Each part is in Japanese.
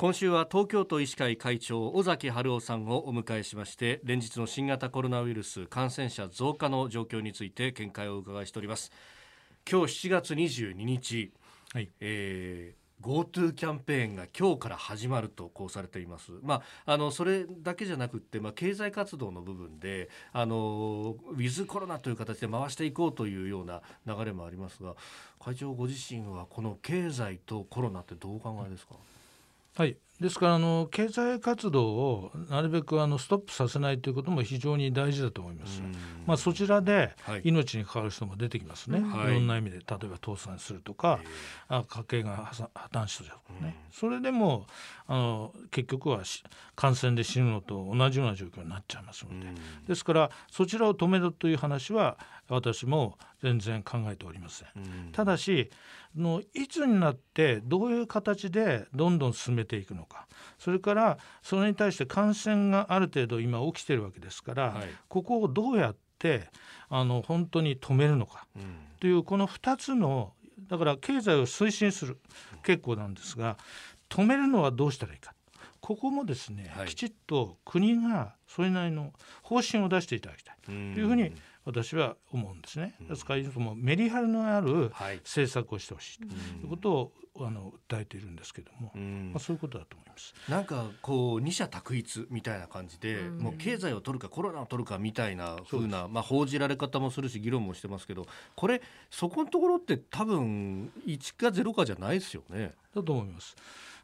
今週は東京都医師会会長尾崎春夫さんをお迎えしまして連日の新型コロナウイルス感染者増加の状況について見解をお伺いしております。今日7月22日、はい。えー GoTo キャンペーンが今日から始まるとこうされています。まあ、あのそれだけじゃなくって、まあ、経済活動の部分であのウィズコロナという形で回していこうというような流れもありますが会長ご自身はこの経済とコロナってどうお考えですか、はい。ですからあの経済活動をなるべくあのストップさせないということも非常に大事だと思います。まあ、そちらで命に関わる人も出てきますね、はい、いろんな意味で例えば倒産するとか、あ家計が破綻したとかね、それでもあの結局は感染で死ぬのと同じような状況になっちゃいますので、ですからそちらを止めるという話は私も全然考えておりません。ただしのいつになってどういう形でどんどん進めていくのか。それからそれに対して感染がある程度今起きてるわけですから、はい、ここをどうやってあの本当に止めるのか、うん、というこの2つのだから経済を推進する。結構なんですが止めるのはどうしたらいいか。ここもですね、はい、きちっと国がそれなりの方針を出していただきたい。というふうに私は思うんですね。ですからもメリハリのある政策をしてほしいということをあの訴えているんですけども、まあ、そういうことだと思います。なんかこう二者択一みたいな感じで、もう経済を取るかコロナを取るかみたいなふうなまあ報じられ方もするし議論もしてますけどこれそこのところって多分1か0かじゃないですよね。だと思います。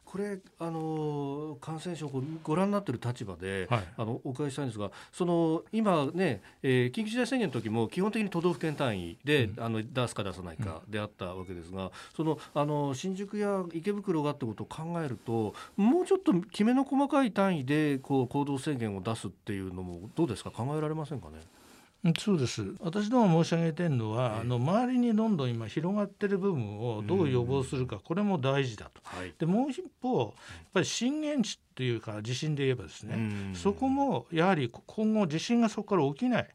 これあの感染症をご覧になっている立場で、はい、あのお伺いしたいんですがその今ね、えー、緊急事態宣言の時も基本的に都道府県単位で、うん、あの出すか出さないかであったわけですが、うん、そのあの新宿や池袋がってことを考えるともうちょっときめの細かい単位でこう行動制限を出すっていうのもどうですか？考えられませんかね？そうです。私ども申し上げてるのは、あの周りにどんどん今広がってる部分をどう予防するか、これも大事だと。でもう一方やっぱり震源地っていうか地震で言えばですね、そこもやはり今後地震がそこから起きない、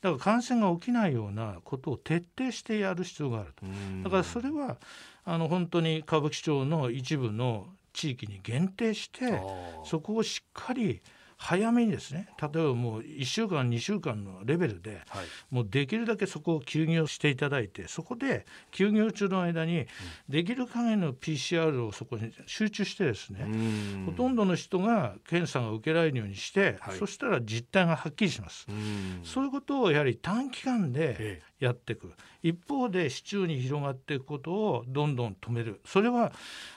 だから感染が起きないようなことを徹底してやる必要があると。だからそれはあの本当に歌舞伎町の一部の地域に限定してそこをしっかり早めにですね例えばもう1週間2週間のレベルで、はい、もうできるだけそこを休業していただいてそこで休業中の間にできる限りの PCR をそこに集中してですねほとんどの人が検査が受けられるようにして、はい、そしたら実態がはっきりします。そういうことをやはり短期間でやっていく一方で市中に広がっていくことをどんどん止める。それは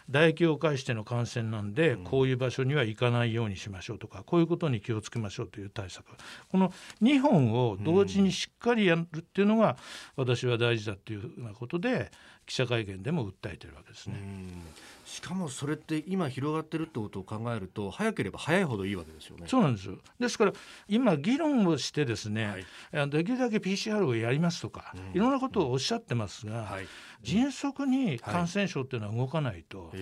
唾液を介しての感染なんで、こういう場所には行かないようにしましょうとかこういうことに気をつけましょうという対策。この2本を同時にしっかりやるっていうのが私は大事だというふうなことで記者会見でも訴えてるわけですね。しかもそれって今広がってるってことを考えると早ければ早いほどいいわけですよね。そうなんですよ。ですから今議論をしてですね、はい、できるだけ PCR をやりますとか、うん、いろんなことをおっしゃってますが、はい、迅速に感染症っていうのは動かないと、はい、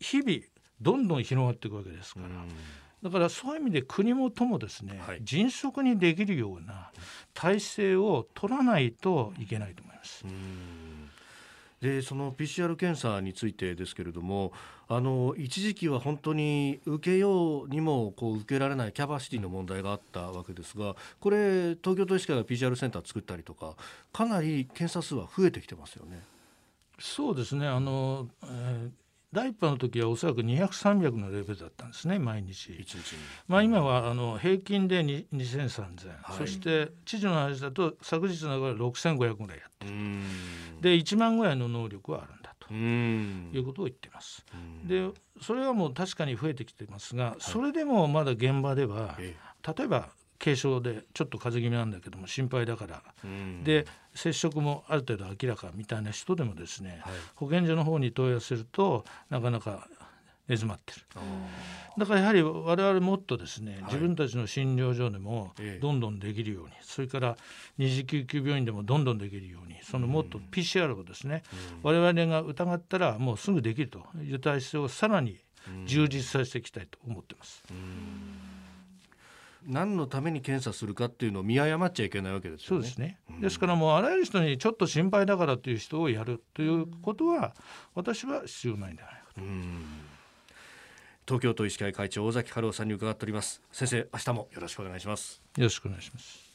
日々どんどん広がっていくわけですから。だからそういう意味で国もともですね、迅速にできるような体制を取らないといけないと思います。でその PCR 検査についてですけれどもあの一時期は本当に受けようにもこう受けられないキャパシティの問題があったわけですがこれ東京都医師会が PCR センター作ったりとかかなり検査数は増えてきてますよね。そうですね。あの、えー第1波の時はおそらく200、300のレベルだったんですね、毎日。日まあ、今はあの平均で2000、3000、はい、そして知事の話だと昨日の中で6500ぐらいやってるで1万ぐらいの能力はあるんだということを言ってます。でそれはもう確かに増えてきてますが、それでもまだ現場では、例えば軽症でちょっと風邪気味なんだけども心配だから、で接触もある程度明らかみたいな人でもですね、はい、保健所の方に問い合わせるとなかなか根詰まってる。だからやはり我々もっとですね、はい、自分たちの診療所でもどんどんできるように、ええ、それから二次救急病院でもどんどんできるようにそのもっと PCR をですね、うん、我々が疑ったらもうすぐできるという体制をさらに充実させていきたいと思ってます。うん。何のために検査するかっていうのを見誤っちゃいけないわけですよね。そうですね、うん、ですからもうあらゆる人にちょっと心配だからという人をやるということは私は必要ないんじゃないかと。東京都医師会会長尾崎春夫さんに伺っております。先生明日もよろしくお願いします。よろしくお願いします